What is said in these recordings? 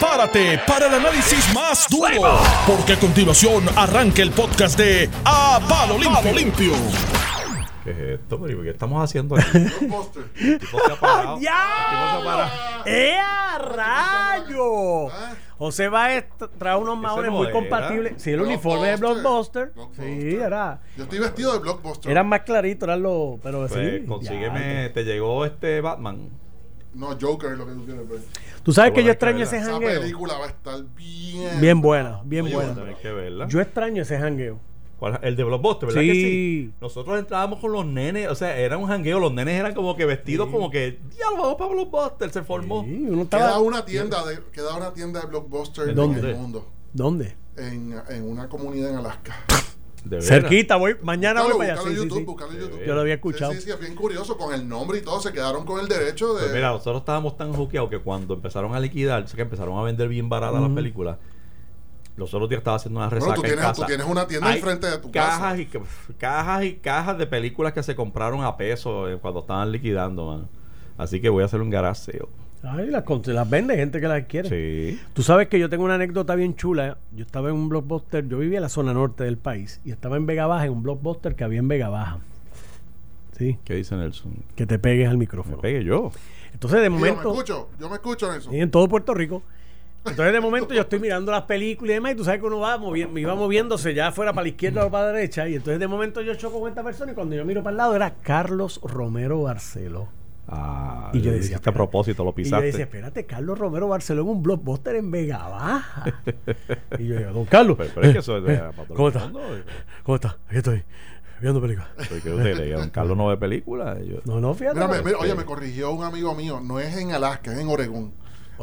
prepárate para el análisis más duro, porque a continuación arranca el podcast de A Palo Limpio. Limpio. ¿Qué es esto? ¿Pero ¿Qué estamos haciendo aquí? El tipo se ha parado. El tipo se ha parado. ¡Ea, rayo! José Baez tra- trae unos maones no muy era. compatibles. Sí, el uniforme de Blockbuster. Blockbuster. Sí, era. Yo estoy vestido de Blockbuster. Eran más claritos, eran los. Pero Pues sí. consígueme, te llegó este Batman. No, Joker es lo que tú quieres ver. Tú sabes que yo extraño que ese Esa jangueo. película va a estar bien. Bien buena, bien Oye, buena. Tienes que verla. Yo extraño ese jangueo. ¿Cuál? El de Blockbuster, ¿verdad Sí. que sí? Nosotros entrábamos con los nenes, o sea, era un jangueo, los nenes eran como que vestidos como que, ya lo vamos para Blockbuster, se formó. Sí, uno Queda estaba. una tienda de queda una tienda de Blockbuster en el mundo. ¿Dónde? En, en una comunidad en Alaska. De. Cerquita, voy. Mañana Búscalo, voy para allá. Sí, en sí, YouTube, sí. en YouTube. Yo lo había escuchado. Sí, sí, sí, es bien curioso con el nombre y todo. Se quedaron con el derecho de. Pues mira, nosotros estábamos tan juqueados que cuando empezaron a liquidar, que empezaron a vender bien baratas las películas, los otros días estaba haciendo una resaca bueno, tú en tienes, casa. tú tienes una tienda enfrente de tu cajas casa. y ca- cajas y cajas de películas que se compraron a peso eh, cuando estaban liquidando, man. Así que voy a hacer un garage sale. Ay, las, las vende gente que las quiere. Sí. Tú sabes que yo tengo una anécdota bien chula. Yo estaba en un blockbuster, yo vivía en la zona norte del país y estaba en Vega Baja, en un blockbuster que había en Vega Baja. Sí, ¿Qué dice Nelson? que te pegues al Me micrófono. pegué yo. Y Entonces, de Yo me momento, escucho, yo me escucho en eso. y en todo Puerto Rico. Entonces, de momento, yo estoy mirando las películas y demás, y tú sabes que uno va movi- me iba moviéndose ya fuera para la izquierda o para la derecha. Y entonces, de momento, yo choco con esta persona y cuando yo miro para el lado era Carlos Romero Barceló. Ah, Y yo decía, a propósito, lo Y yo pisaste. decía, espérate, Carlos Romero Barceló en un blockbuster en Vega Baja. y yo digo, don Carlos. Pero- pero es que eso es de- eh, para todo ¿Cómo está? mundo. ¿Cómo está? Aquí estoy, viendo películas. Porque usted le diga, Carlos no ve películas. Yo- No, no, fíjate. Mira, me- mira, Sí. oye, me corrigió un amigo mío. No es en Alaska, es en Oregón.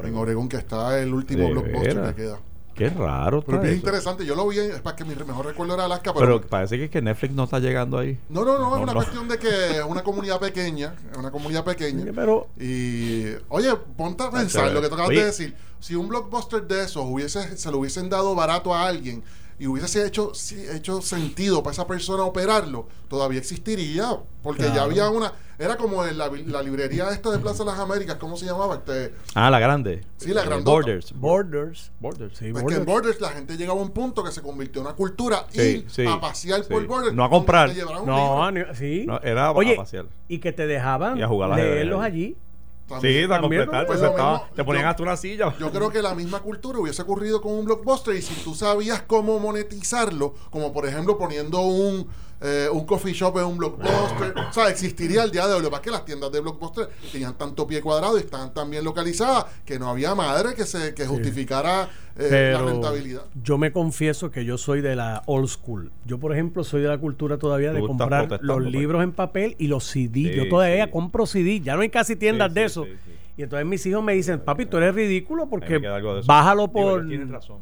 En Oregón que está el último ¿De blockbuster que queda. Qué raro Pero es eso. interesante. Yo lo vi, es para que mi mejor recuerdo era Alaska. Pero, Pero parece que, es que Netflix no está llegando ahí. no, no, no, es una no. cuestión de que es una comunidad pequeña. Es una comunidad pequeña. Pero Y, oye, ponte a pensar lo que te acabas de decir. Si un blockbuster de esos hubiese, se lo hubiesen dado barato a alguien y hubiese hecho, sí, hecho sentido para esa persona operarlo, todavía existiría. Porque ya había una. Era como en la, la librería esta de Plaza de las Américas, ¿cómo se llamaba? Este, Ah, la grande. Sí, la Eh, grandota. Borders. Borders. Borders. Sí, pues que Borders. en Borders la gente llegaba a un punto que se convirtió en una cultura Sí, sí, a pasear sí. por Borders. No a comprar. No, sí. No, era a Oye, pasear. y que te dejaban Y a jugar leerlos allí. También. Sí, para completar. pues lo estaba- te ponían yo- hasta una silla. Yo creo que la misma cultura hubiese ocurrido con un blockbuster y si tú sabías cómo monetizarlo, como por ejemplo poniendo un, eh, un coffee shop en un blockbuster, o sea, existiría el día de hoy. Lo que pasa es que las tiendas de blockbuster tenían tanto pie cuadrado y estaban tan bien localizadas que no había madre que se que justificara eh, la rentabilidad. yo me confieso que yo soy de la old school. Yo, por ejemplo, soy de la cultura todavía de comprar los pues. libros en papel y los CD. Sí, yo todavía sí. compro CD. Ya no hay casi tiendas Sí, de sí, eso. sí, sí. Y entonces mis hijos me dicen, papi, tú eres ridículo porque bájalo por,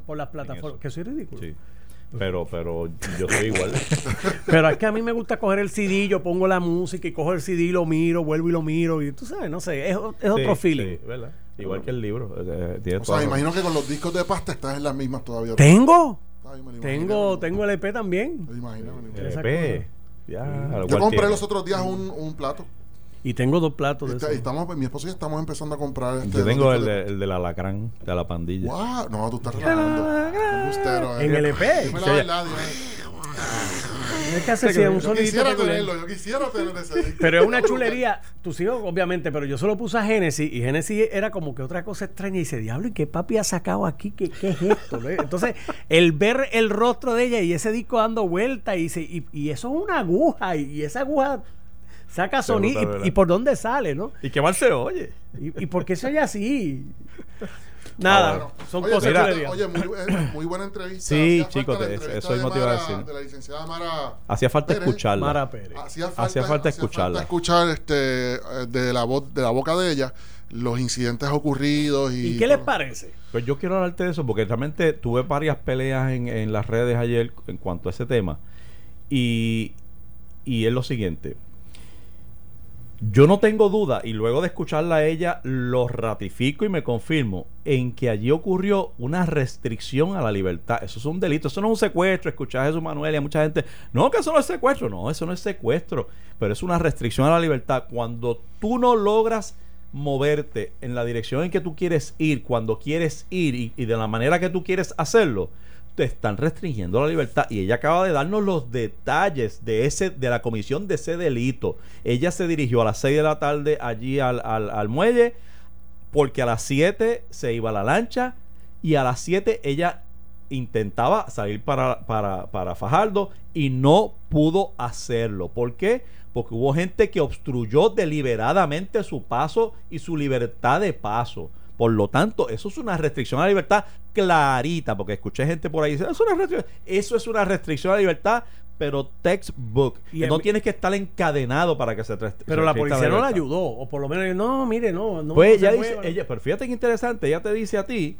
por las plataformas. Que soy ridículo. Sí. Pero, pero yo soy igual. Pero es que a mí me gusta coger el CD, yo pongo la música y cojo el CD y lo miro, vuelvo y lo miro. Y tú sabes, no sé, es, es otro feeling. sí, ¿verdad? Igual que el libro. eh, tiene O sea, me imagino que con los discos de pasta estás en las mismas todavía. ¿Tengo? Ay, me lo Tengo, imagino. tengo el EP también. Me imagino, me. Esa EP. cosa. Ya, a lo Yo compré tiene. los otros días un, un plato. Y tengo dos platos de Está- eso. estamos, mi esposo y yo estamos empezando a comprar. Este, Yo tengo el, de, el del alacrán, de la pandilla. Wow, no, tú estás relajando. Bustero, eh. En el EP. Dime la Sí. verdad, dime. Es que hace sí, un Yo sonidito quisiera peculiar. tenerlo, yo quisiera tener ese disco. Pero es una chulería. Tus hijos, obviamente, pero yo solo puse a Genesis y Genesis era como que otra cosa extraña. Y dice, diablo, ¿y qué papi ha sacado aquí? ¿Qué, qué es esto? no?" Entonces, el ver el rostro de ella y ese disco dando vuelta y, dice, y, y eso es una aguja. Y, y esa aguja saca Se sonido. Y, por dónde sale, ¿no? Y qué mal se oye. ¿Y, y por qué se oye así? Nada, Ah, bueno. son oye, cosas mira, chulerías. Oye, muy, eh, muy buena entrevista. Sí, Hacía chicos, la te- entrevista eso Mara- decir. De la licenciada Mara. Hacía falta Pérez. escucharla. Mara Pérez. Hacía falta, Hacía falta escucharla. escuchar este, eh, de, la voz, de la boca de ella los incidentes ocurridos. ¿Y, ¿Y qué les parece? Pues yo quiero hablarte de eso porque realmente tuve varias peleas en, en las redes ayer en cuanto a ese tema. Y, y es lo siguiente. Yo no tengo duda, y luego de escucharla a ella, lo ratifico y me confirmo en que allí ocurrió una restricción a la libertad. Eso es un delito, eso no es un secuestro. Escuchar a Jesús Manuel y a mucha gente, no, que eso no es secuestro. No, eso no es secuestro, pero es una restricción a la libertad. Cuando tú no logras moverte en la dirección en que tú quieres ir, cuando quieres ir y de la manera que tú quieres hacerlo, te están restringiendo la libertad. Y ella acaba de darnos los detalles de ese, de la comisión de ese delito. Ella se dirigió a las 6 de la tarde allí al, al, muelle, porque a las 7 se iba a la lancha y a las 7 ella intentaba salir para, para, para Fajardo y no pudo hacerlo. ¿Por qué? Porque hubo gente que obstruyó deliberadamente su paso y su libertad de paso. Por lo tanto, eso es una restricción a la libertad clarita, porque escuché gente por ahí diciendo, "Es una restricción". eso es una restricción a la libertad, pero textbook. Y que no tienes que estar encadenado para que se rest- Pero se la policía no la ayudó. O por lo menos, no, mire, no. no Pues no ella dice, ella, pero fíjate que interesante, ella te dice a ti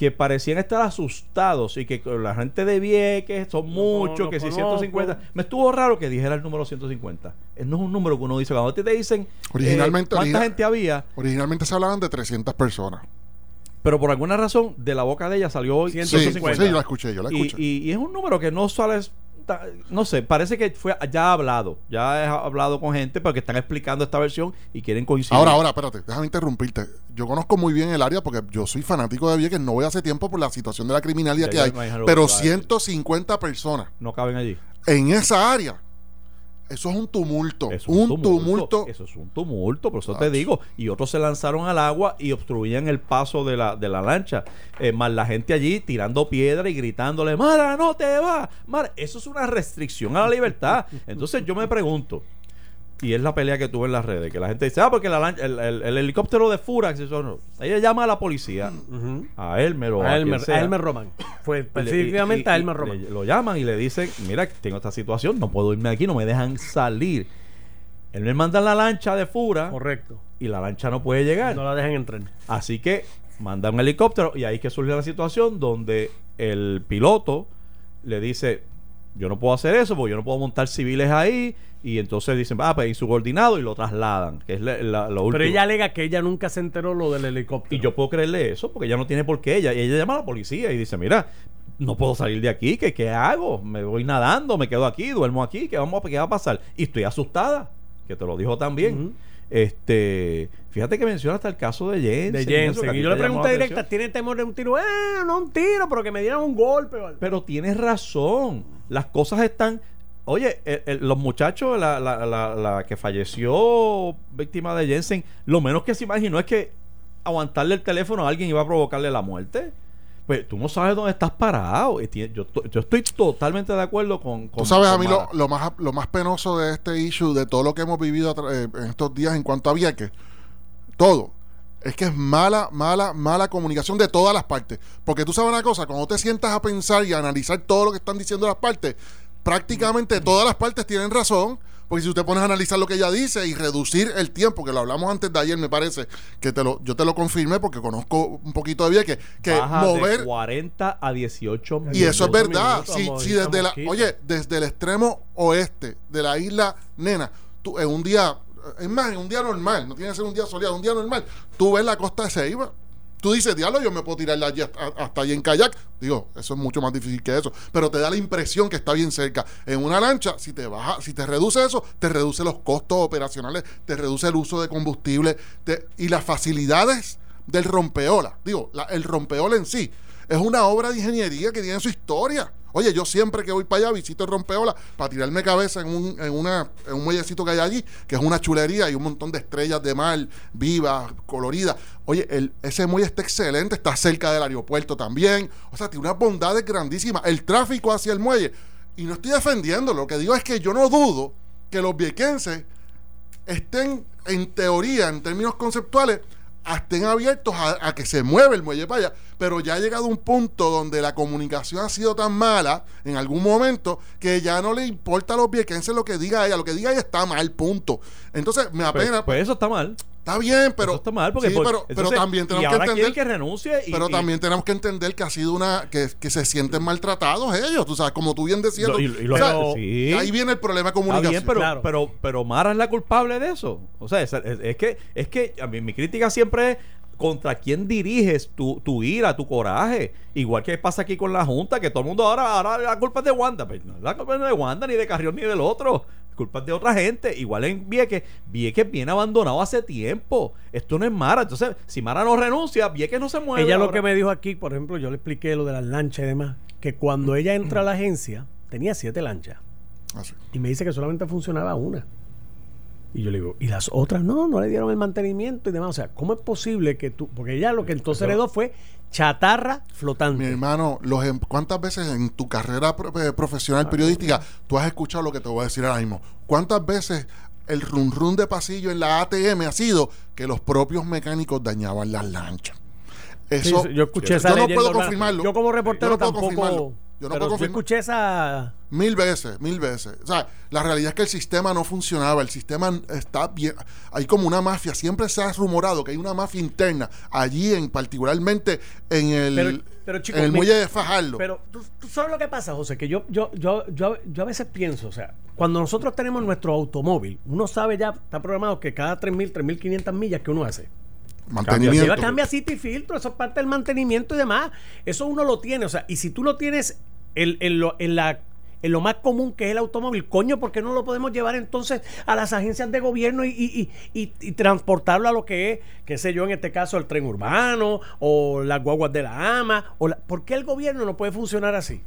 que parecían estar asustados y que la gente de Vieques son muchos, que si conozco. 150. Me estuvo raro que dijera el número 150. Eh, No es un número que uno dice. Cuando a ti te dicen eh, Originalmente, cuánta gente había, Originalmente se hablaban de 300 personas. pero por alguna razón de la boca de ella salió hoy Sí, 150. sí, yo la escuché, yo la y, escuché. y- y es un número que no sale no sé, parece que fue ya ha hablado, ya he hablado con gente porque están explicando esta versión y quieren coincidir. Ahora, ahora, espérate, déjame interrumpirte. Yo conozco muy bien el área porque yo soy fanático de Vieques, no voy hace tiempo por la situación de la criminalidad Ya, que hay, pero que va a decir. 150 personas no caben allí. en esa área, eso es un tumulto, Es un, tumulto. Eso es un tumulto, por eso te digo. Y otros se lanzaron al agua y obstruían el paso de la, de la lancha. Eh, más la gente allí tirando piedra y gritándole, Mara, no te va. Mara, eso es una restricción a la libertad. Entonces yo me pregunto, y es la pelea que tuve en las redes, que la gente dice, ah, porque la lancha- el, el- el helicóptero de Furax, eso no. Ella llama a la policía, Ujú. a Elmer o a, A quien Elmer, sea. a Elmer Román. Le- específicamente y- a Elmer Román. le- lo llaman y le dicen, mira, tengo esta situación, no puedo irme de aquí, no me dejan salir. Él me manda la lancha de Fura Correcto. y la lancha no puede llegar. No la dejan entrar. Así que manda un helicóptero y ahí que surge la situación donde el piloto le dice, yo no puedo hacer eso porque yo no puedo montar civiles ahí. Y entonces dicen, ah, pues insubordinado y lo trasladan, que es la- la- lo último. Pero ella alega que ella nunca se enteró lo del helicóptero. Y yo puedo creerle eso porque ella no tiene por qué. Ella, y ella llama a la policía y dice, mira, no puedo salir de aquí, ¿qué, qué hago? Me voy nadando, me quedo aquí, duermo aquí, ¿qué, vamos, a- qué va a pasar? Y estoy asustada, que te lo dijo también. Este, fíjate que menciona hasta el caso de Jensen. de eso, Jensen. Y yo le pregunté directa, ¿tiene temor de un tiro? Eh, no un tiro, pero que me dieran un golpe. Pero tienes razón. Las cosas están. Oye, el- el- los muchachos, la, la- la- la que falleció víctima de Jensen, lo menos que se imaginó es que aguantarle el teléfono a alguien iba a provocarle la muerte. Pues tú no sabes dónde estás parado. Yo, yo estoy totalmente de acuerdo con. con Tú sabes a mí lo, lo más lo más penoso de este issue, de todo lo que hemos vivido eh, en estos días en cuanto a Vieques, todo, es que es mala, mala, mala comunicación de todas las partes. Porque tú sabes una cosa, cuando te sientas a pensar y a analizar todo lo que están diciendo las partes, prácticamente todas las partes tienen razón. Porque si usted pones a analizar lo que ella dice y reducir el tiempo, que lo hablamos antes de ayer, me parece, que te lo, yo te lo confirmé porque conozco un poquito de Vieques, que Baja mover... de 40 a 18 Y eso es 18 verdad. minutos, Si, si desde la, oye, desde el extremo oeste de la isla Nena, tú en un día, es más, un día normal, no tiene que ser un día soleado, un día normal, tú ves la costa de Ceiba. Tú dices, diablo, yo me puedo tirar allí hasta, hasta allí en kayak. Digo, eso es mucho más difícil que eso. Pero te da la impresión que está bien cerca. En una lancha, si te baja, si te reduce eso, te reduce los costos operacionales, te reduce el uso de combustible y las facilidades del rompeola. Digo, el rompeola en sí es una obra de ingeniería que tiene su historia. Oye, yo siempre que voy para allá visito el rompeola para tirarme cabeza en un, en una, en un muellecito que hay allí, que es una chulería y un montón de estrellas de mar vivas, coloridas. Oye, el, ese muelle está excelente, está cerca del aeropuerto también. O sea, tiene unas bondades grandísimas. El tráfico hacia el muelle. Y no estoy defendiendo, lo que digo es que yo no dudo que los viequenses estén, en teoría, en términos conceptuales, estén abiertos a, a que se mueva el muelle para allá, pero ya ha llegado un punto donde la comunicación ha sido tan mala en algún momento que ya no le importa a los viequenses lo que diga ella, lo que diga ella está mal, punto. Entonces, me Pues, apena, pues eso está mal. Está bien, pero, eso está mal porque sí, por- pero, pero también y tenemos que entender que renuncie y, pero y- también tenemos que entender que ha sido una que, que se sienten maltratados ellos, tú sabes, como tú bien decías, Lo- y- y lo- o sea, pero- sí. ahí viene el problema de Está comunicación. bien, pero, Claro. pero, pero Mara es la culpable de eso. O sea, es, es- es que, es que a mí mi crítica siempre es contra quién diriges tu, tu ira, tu coraje. Igual que pasa aquí con la Junta, que todo el mundo ahora, ahora la culpa es de Wanda. Pues no, la culpa no es de Wanda, ni de Carrión, ni del otro. Culpa es de otra gente. Igual en Vieques, Vieques viene abandonado hace tiempo. Esto no es Mara. Entonces, si Mara no renuncia, Vieques no se mueve. Ella lo que me dijo aquí, por ejemplo, yo le expliqué lo de las lanchas y demás, que cuando ella entra a la agencia, tenía siete lanchas. Así. Y me dice que solamente funcionaba una. Y yo le digo, ¿y las otras? No, no le dieron el mantenimiento y demás. O sea, ¿cómo es posible que tú.? Porque ella lo que entonces heredó fue chatarra Mi flotante. hermano, los, em- ¿cuántas veces en tu carrera eh, profesional periodística tú has escuchado lo que te voy a decir ahora mismo? ¿Cuántas veces el run run de pasillo en la ATM ha sido que los propios mecánicos dañaban las lanchas? Eso, sí, yo escuché esa yo no puedo confirmarlo. Yo como reportero Yo no puedo tampoco. Yo no pero puedo yo escuché esa. Mil veces, mil veces. O sea, la realidad es que el sistema no funcionaba, el sistema está bien, hay como una mafia, siempre se ha rumorado que hay una mafia interna allí en particularmente en el, Pero- pero, chicos, en el mi- muelle de Fajardo. Pero tú, tú sabes lo que pasa, José, que yo, yo, yo, yo, yo a veces pienso, o sea, cuando nosotros tenemos nuestro automóvil, uno sabe ya, está programado que cada 3.000, 3.500 millas que uno hace. Mantenimiento. Lleva, cambia city filtro, eso es parte del mantenimiento y demás. Eso uno lo tiene, o sea, y si tú lo tienes en, en lo, en la en lo más común que es el automóvil, coño, ¿por qué no lo podemos llevar entonces a las agencias de gobierno y, y- y- transportarlo a lo que es, qué sé yo, en este caso el tren urbano o las guaguas de la AMA? O la- ¿Por qué el gobierno no puede funcionar así?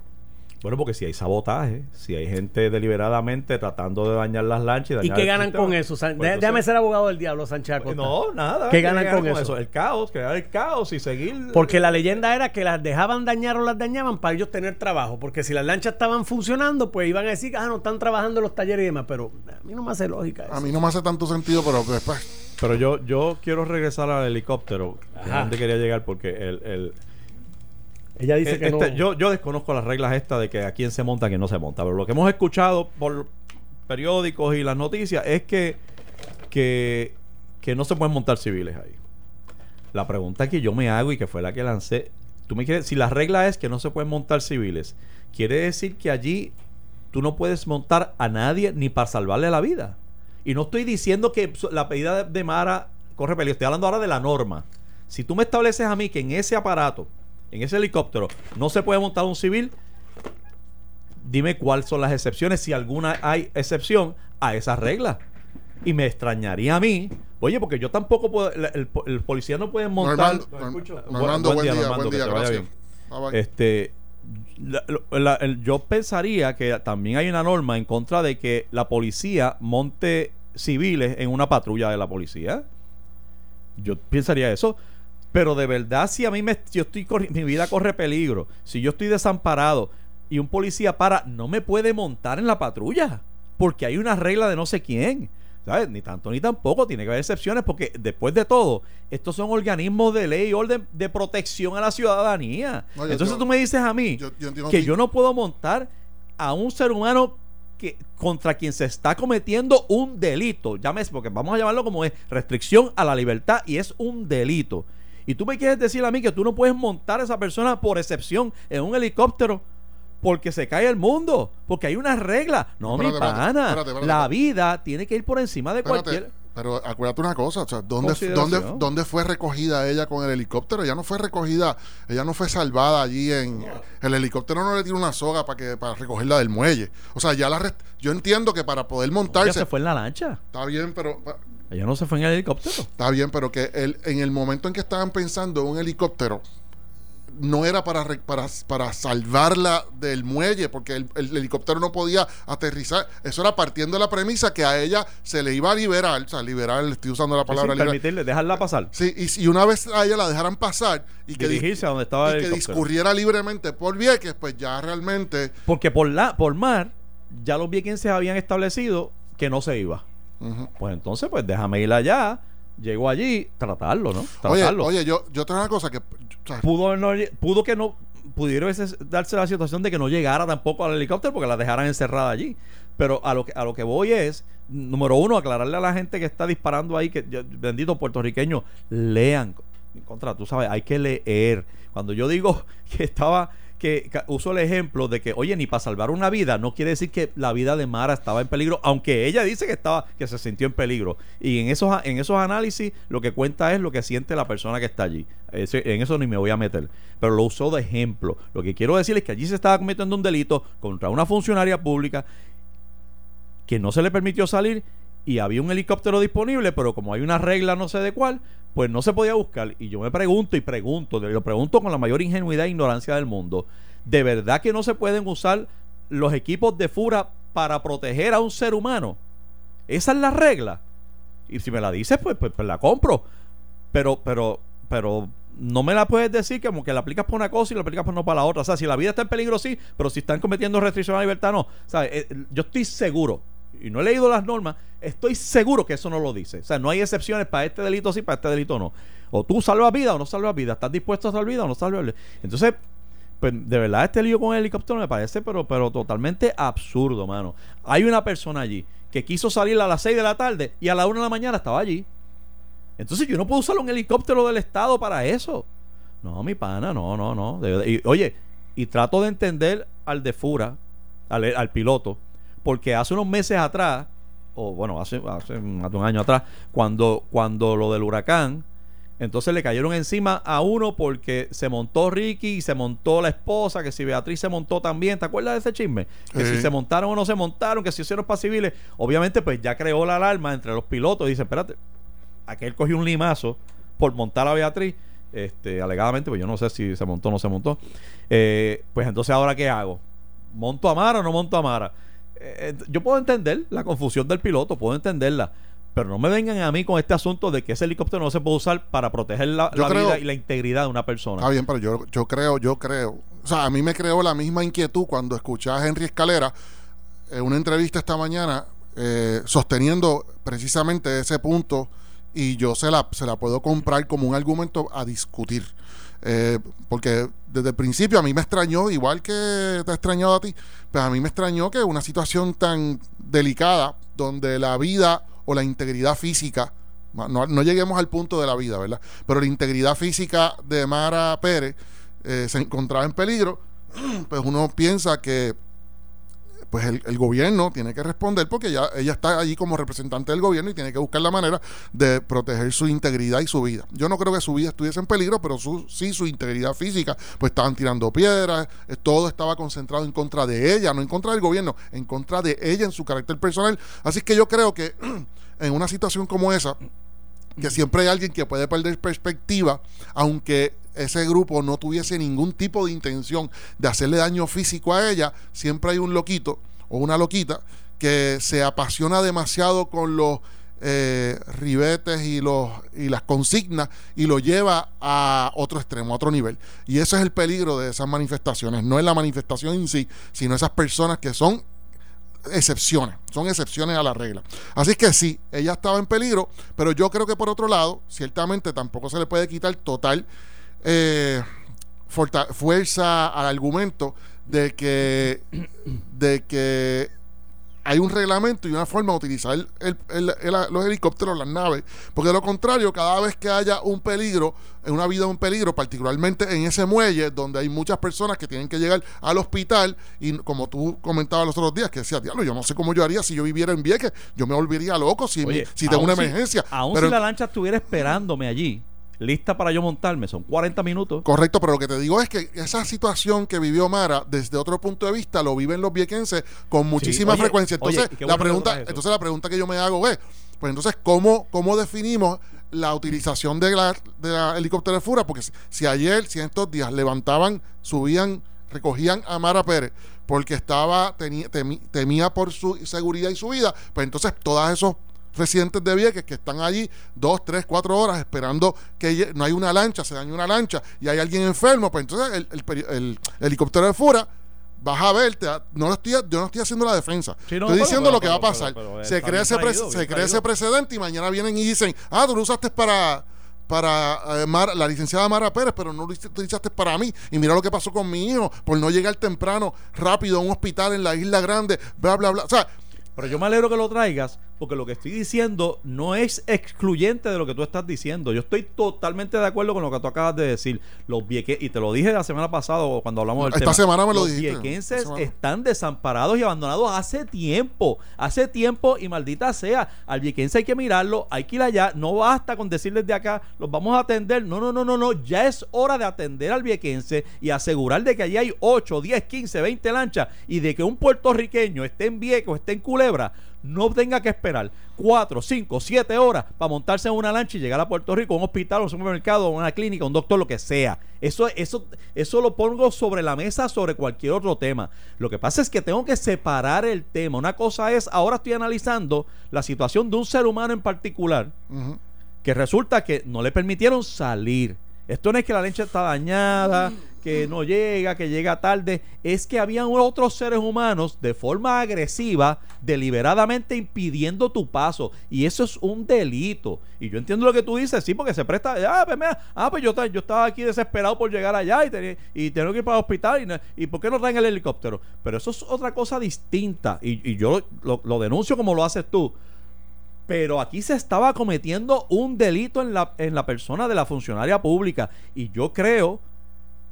Bueno, porque si hay sabotaje, si hay gente deliberadamente tratando de dañar las lanchas y ¿Y dañar qué el ganan sistema, con eso? San- pues entonces- déjame ser abogado del diablo, Sánchez Acosta. No, nada. ¿Qué ganan con eso? El caos, crear el caos y seguir. Porque la leyenda era que las dejaban dañar o las dañaban para ellos tener trabajo. Porque si las lanchas estaban funcionando, pues iban a decir, ah, no están trabajando en los talleres y demás. Pero a mí no me hace lógica eso. A mí no me hace tanto sentido, pero después. Pero yo, yo quiero regresar al helicóptero. donde quería llegar porque el, el- Ella dice que este, no. yo, yo desconozco las reglas estas de que a quién se monta, a quién no se monta. Pero lo que hemos escuchado por periódicos y las noticias es que, que, que no se pueden montar civiles ahí. La pregunta que yo me hago y que fue la que lancé, tú me quieres, si la regla es que no se pueden montar civiles, quiere decir que allí tú no puedes montar a nadie ni para salvarle la vida. Y no estoy diciendo que la pedida de, de Mara corre peligro, estoy hablando ahora de la norma. Si tú me estableces a mí que en ese aparato, en ese helicóptero, no se puede montar un civil, dime cuáles son las excepciones, si alguna hay excepción a esas reglas. Y me extrañaría a mí, oye, porque yo tampoco puedo, el, el- el policía no puede montar. Normando, ¿Me Norm- escucho? Normando, buen día, Normando, buen que día, te vaya gracias. bien. Bye, bye. Este, la- lo- la- el- yo pensaría que también hay una norma en contra de que la policía monte civiles en una patrulla de la policía. Yo pensaría eso. Pero de verdad, si a mí me, yo estoy mi vida corre peligro, si yo estoy desamparado y un policía para, no me puede montar en la patrulla. Porque hay una regla de no sé quién. ¿Sabes? Ni tanto ni tampoco. Tiene que haber excepciones porque después de todo, estos son organismos de ley y orden de protección a la ciudadanía. No, yo- Entonces yo- tú me dices a mí yo- que- yo no puedo montar a un ser humano que contra quien se está cometiendo un delito. Llámese, porque vamos a llamarlo como es restricción a la libertad y es un delito. Y tú me quieres decir a mí que tú no puedes montar a esa persona por excepción en un helicóptero porque se cae el mundo, porque hay unas reglas. No, mi Espérate, espérate, pana. espérate, espérate. La vida tiene que ir por encima de cualquier. Pero acuérdate una cosa, o sea, ¿dónde, dónde, ¿dónde fue recogida ella con el helicóptero? Ella no fue recogida, ella no fue salvada allí en... El helicóptero no le tiene una soga para que para recogerla del muelle. O sea, ya la... rest- Yo entiendo que para poder Ella montarse... se fue en la lancha. Está bien, pero... Ella no se fue en el helicóptero. Está bien, pero que el, en el momento en que estaban pensando en un helicóptero, no era para, para, para salvarla del muelle, porque el, el helicóptero no podía aterrizar. Eso era partiendo de la premisa que a ella se le iba a liberar, o sea, liberar, estoy usando la palabra Sin liberar. permitirle, dejarla pasar. Sí, y si una vez a ella la dejaran pasar y que, Dirigirse a donde estaba el y que discurriera libremente por Vieques, pues ya realmente... Porque por la por mar ya los viequenses habían establecido que no se iba. Pues entonces, pues déjame ir allá. Llego allí, tratarlo, ¿no? Oye, Tratarlo. oye, yo, yo tengo una cosa que... pudo, no- pudo que no pudiera veces darse la situación de que no llegara tampoco al helicóptero porque la dejaran encerrada allí. Pero a lo que a lo que voy es, número uno, aclararle a la gente que está disparando ahí, que yo- bendito puertorriqueño, lean. Contra, tú sabes, hay que leer. Cuando yo digo que estaba, que, uso el ejemplo de que, oye, ni para salvar una vida, no quiere decir que la vida de Mara estaba en peligro, aunque ella dice que estaba, que se sintió en peligro. Y en esos, en esos análisis, lo que cuenta es lo que siente la persona que está allí. En eso ni me voy a meter. Pero lo usó de ejemplo. Lo que quiero decir es que allí se estaba cometiendo un delito contra una funcionaria pública que no se le permitió salir y había un helicóptero disponible, pero como hay una regla no sé de cuál, pues no se podía buscar. Y yo me pregunto y pregunto, lo pregunto con la mayor ingenuidad e ignorancia del mundo, ¿de verdad que no se pueden usar los equipos de FURA para proteger a un ser humano? Esa es la regla. Y si me la dices, pues, pues, pues la compro. Pero, pero, pero no me la puedes decir como que la aplicas para una cosa y la aplicas para no para la otra. O sea, si la vida está en peligro, sí, pero si están cometiendo restricciones a la libertad, no. Eh, yo estoy seguro, y no he leído las normas, estoy seguro que eso no lo dice. O sea, no hay excepciones para este delito sí, para este delito no. O tú salvas vida o no salvas vida. ¿Estás dispuesto a salvar vida o no salvas vida? Entonces, pues de verdad este lío con el helicóptero me parece pero, pero totalmente absurdo, mano. Hay una persona allí que quiso salir a las 6 de la tarde y a la 1 de la mañana estaba allí. Entonces yo no puedo usar un helicóptero del Estado para eso. No, mi pana, no, no, no. y, oye, y trato de entender al de Fura, al, piloto, porque hace unos meses atrás, o bueno, hace, hace un año atrás, cuando, cuando lo del huracán, entonces le cayeron encima a uno porque se montó Ricky y se montó la esposa, que si Beatriz se montó también, ¿te acuerdas de ese chisme? Que si se montaron o no se montaron, que si hicieron para civiles, obviamente pues ya creó la alarma entre los pilotos y dice, espérate, aquel cogió un limazo por montar a Beatriz, este, alegadamente, pues yo no sé si se montó o no se montó. Eh, pues entonces, ¿ahora qué hago? ¿Monto a Mara o no monto a Mara? Eh, yo puedo entender la confusión del piloto, puedo entenderla. Pero no me vengan a mí con este asunto de que ese helicóptero no se puede usar para proteger la, vida y la integridad de una persona. Está bien, pero yo, yo creo, yo creo. O sea, a mí me creó la misma inquietud cuando escuché a Henry Escalera en una entrevista esta mañana eh, sosteniendo precisamente ese punto y yo se la, se la puedo comprar como un argumento a discutir. Eh, porque desde el principio a mí me extrañó, igual que te ha extrañado a ti, pues a mí me extrañó que una situación tan delicada, donde la vida o la integridad física, no, lleguemos al punto de la vida, ¿verdad? Pero la integridad física de Mara Pérez eh, se encontraba en peligro, pues uno piensa que pues el, gobierno tiene que responder porque ya ella está allí como representante del gobierno y tiene que buscar la manera de proteger su integridad y su vida. Yo no creo que su vida estuviese en peligro, pero su, sí su integridad física, pues estaban tirando piedras, eh, todo estaba concentrado en contra de ella, no en contra del gobierno, en contra de ella en su carácter personal. Así que yo creo que en una situación como esa, que siempre hay alguien que puede perder perspectiva, aunque ese grupo no tuviese ningún tipo de intención de hacerle daño físico a ella, siempre hay un loquito o una loquita que se apasiona demasiado con los eh, ribetes y, los, y las consignas y lo lleva a otro extremo, a otro nivel. Y ese es el peligro de esas manifestaciones. No es la manifestación en sí, sino esas personas que son excepciones, son excepciones a la regla. Así que sí, ella estaba en peligro, pero yo creo que por otro lado, ciertamente tampoco se le puede quitar total eh, fuerza al argumento de que, de que hay un reglamento y una forma de utilizar los helicópteros, las naves, porque de lo contrario, cada vez que haya un peligro, en una vida un peligro, particularmente en ese muelle donde hay muchas personas que tienen que llegar al hospital, y como tú comentabas los otros días, que decía, diablo, yo no sé cómo yo haría si yo viviera en Vieques, yo me volvería loco si, si tengo una emergencia. aún si la lancha estuviera esperándome allí, lista para yo montarme, son 40 minutos. Correcto, pero lo que te digo es que esa situación que vivió Mara, desde otro punto de vista, lo viven los viequenses con muchísima frecuencia. Entonces, la pregunta, entonces la pregunta que yo me hago es, pues entonces, ¿cómo, cómo definimos la utilización de la, de helicóptero de Fura? Porque si ayer, si en estos días levantaban, subían, recogían a Mara Pérez porque estaba, temía por su seguridad y su vida, pues entonces todas esos residentes de Vieques que están allí dos, tres, cuatro horas esperando que no hay una lancha, se daña una lancha y hay alguien enfermo, pues entonces el, helicóptero de Fura vas a verte, no lo estoy, yo no estoy haciendo la defensa. estoy diciendo lo que va a pasar. se crea, ese, se crea ese precedente y mañana vienen y dicen, ah, tú lo usaste para para eh, la licenciada Mara Pérez, pero no lo utilizaste para mí. Y mira lo que pasó con mi hijo por no llegar temprano, rápido a un hospital en la isla grande, bla, bla, bla. O sea, pero yo me alegro que lo traigas porque lo que estoy diciendo no es excluyente de lo que tú estás diciendo. Yo estoy totalmente de acuerdo con lo que tú acabas de decir. Los vieques, y te lo dije la semana pasada cuando hablamos del Esta tema. semana me lo Los viequenses están desamparados y abandonados hace tiempo. Hace tiempo y maldita sea. Al viequense hay que mirarlo, hay que ir allá. No basta con decirles de acá, los vamos a atender. No, no, no, no, no. Ya es hora de atender al viequense y asegurar de que allí hay 8, 10, 15, 20 lanchas y de que un puertorriqueño esté en Vieques o esté en Culebra no tenga que esperar 4, 5, 7 horas para montarse en una lancha y llegar a Puerto Rico, a un hospital, a un supermercado, a una clínica, a un doctor, lo que sea. Eso, eso, eso lo pongo sobre la mesa sobre cualquier otro tema. Lo que pasa es que tengo que separar el tema. Una cosa es, ahora estoy analizando la situación de un ser humano en particular que resulta que no le permitieron salir. Esto no es que la leche está dañada, que no llega, que llega tarde. Es que habían otros seres humanos de forma agresiva, deliberadamente impidiendo tu paso. Y eso es un delito. Y yo entiendo lo que tú dices, sí, porque se presta. Ah, pues, mira, ah, pues yo, yo estaba aquí desesperado por llegar allá y, tenía- y tengo que ir para el hospital. Y, ¿Y por qué no traen el helicóptero? Pero eso es otra cosa distinta. Y, y yo lo- lo denuncio como lo haces tú. Pero aquí se estaba cometiendo un delito en la, en la persona de la funcionaria pública. Y yo creo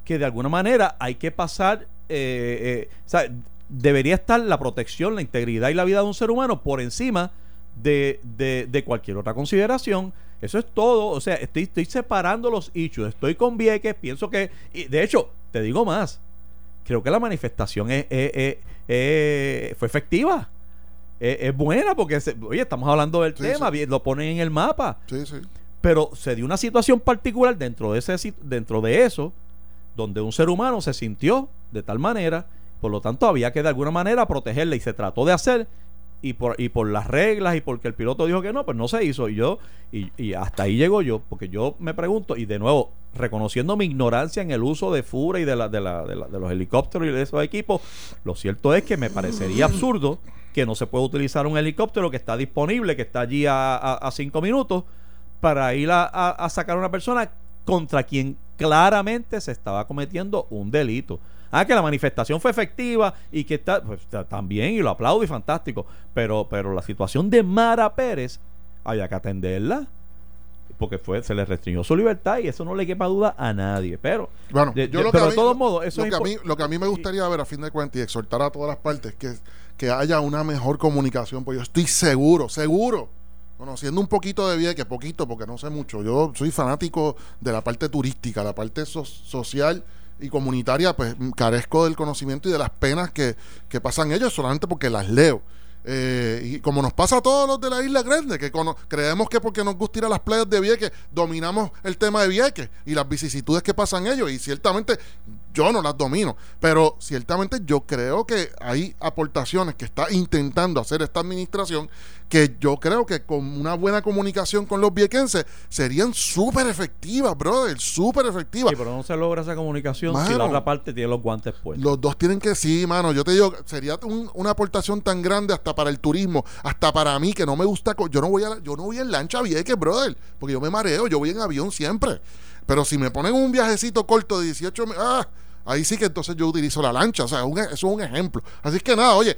que de alguna manera hay que pasar, eh, eh, o sea, debería estar la protección, la integridad y la vida de un ser humano por encima de, de- de cualquier otra consideración. Eso es todo. O sea, estoy, estoy separando los hechos. Estoy con Vieques. Pienso que. Y de hecho, te digo más. Creo que la manifestación es- es- es- fue efectiva. Es, es buena porque, se- oye, estamos hablando del Sí, tema. sí. Lo ponen en el mapa Sí, sí. pero se dio una situación particular dentro de ese dentro de eso donde un ser humano se sintió de tal manera por lo tanto había que de alguna manera protegerle y se trató de hacer y por y por las reglas y porque el piloto dijo que no pues no se hizo y yo y, y hasta ahí llego yo porque yo me pregunto y de nuevo reconociendo mi ignorancia en el uso de Fura y de, la, de, la- de la- de los helicópteros y de esos equipos lo cierto es que me parecería absurdo que no se pueda utilizar un helicóptero que está disponible que está allí a, cinco minutos para ir a- a sacar a una persona contra quien claramente se estaba cometiendo un delito. Ah, que la manifestación fue efectiva y que está, pues, también, y lo aplaudo y fantástico, pero, pero la situación de Mara Pérez había que atenderla porque fue se le restringió su libertad y eso no le quepa duda a nadie. Pero, Bueno, de- yo lo que pero a de todos modos, eso lo es que, a mí, lo que a mí me gustaría ver a fin de cuentas y exhortar a todas las partes que, que haya una mejor comunicación, porque yo estoy seguro, seguro, conociendo un poquito de Vieques, poquito, porque no sé mucho, yo soy fanático de la parte turística, la parte so- social y comunitaria, pues mm, carezco del conocimiento y de las penas que, que pasan ellos solamente porque las leo. Eh, y como nos pasa a todos los de la Isla Grande, que creemos que porque nos gusta ir a las playas de Vieques, dominamos el tema de Vieques y las vicisitudes que pasan ellos. Y ciertamente yo no las domino, pero ciertamente yo creo que hay aportaciones que está intentando hacer esta administración que yo creo que con una buena comunicación con los viequenses serían súper efectivas, brother, súper efectivas. Sí, pero no se logra esa comunicación si Mano. la otra parte tiene los guantes puestos. Los dos tienen que, sí, mano. Yo te digo, sería un- una aportación tan grande hasta para el turismo, hasta para mí, que no me gusta. Yo no voy a, yo no voy en lancha a Vieques, brother, porque yo me mareo, yo voy en avión siempre. Pero si me ponen un viajecito corto de 18 mi- ah, ahí sí que entonces yo utilizo la lancha. O sea, un e- eso es un ejemplo. Así que nada, oye,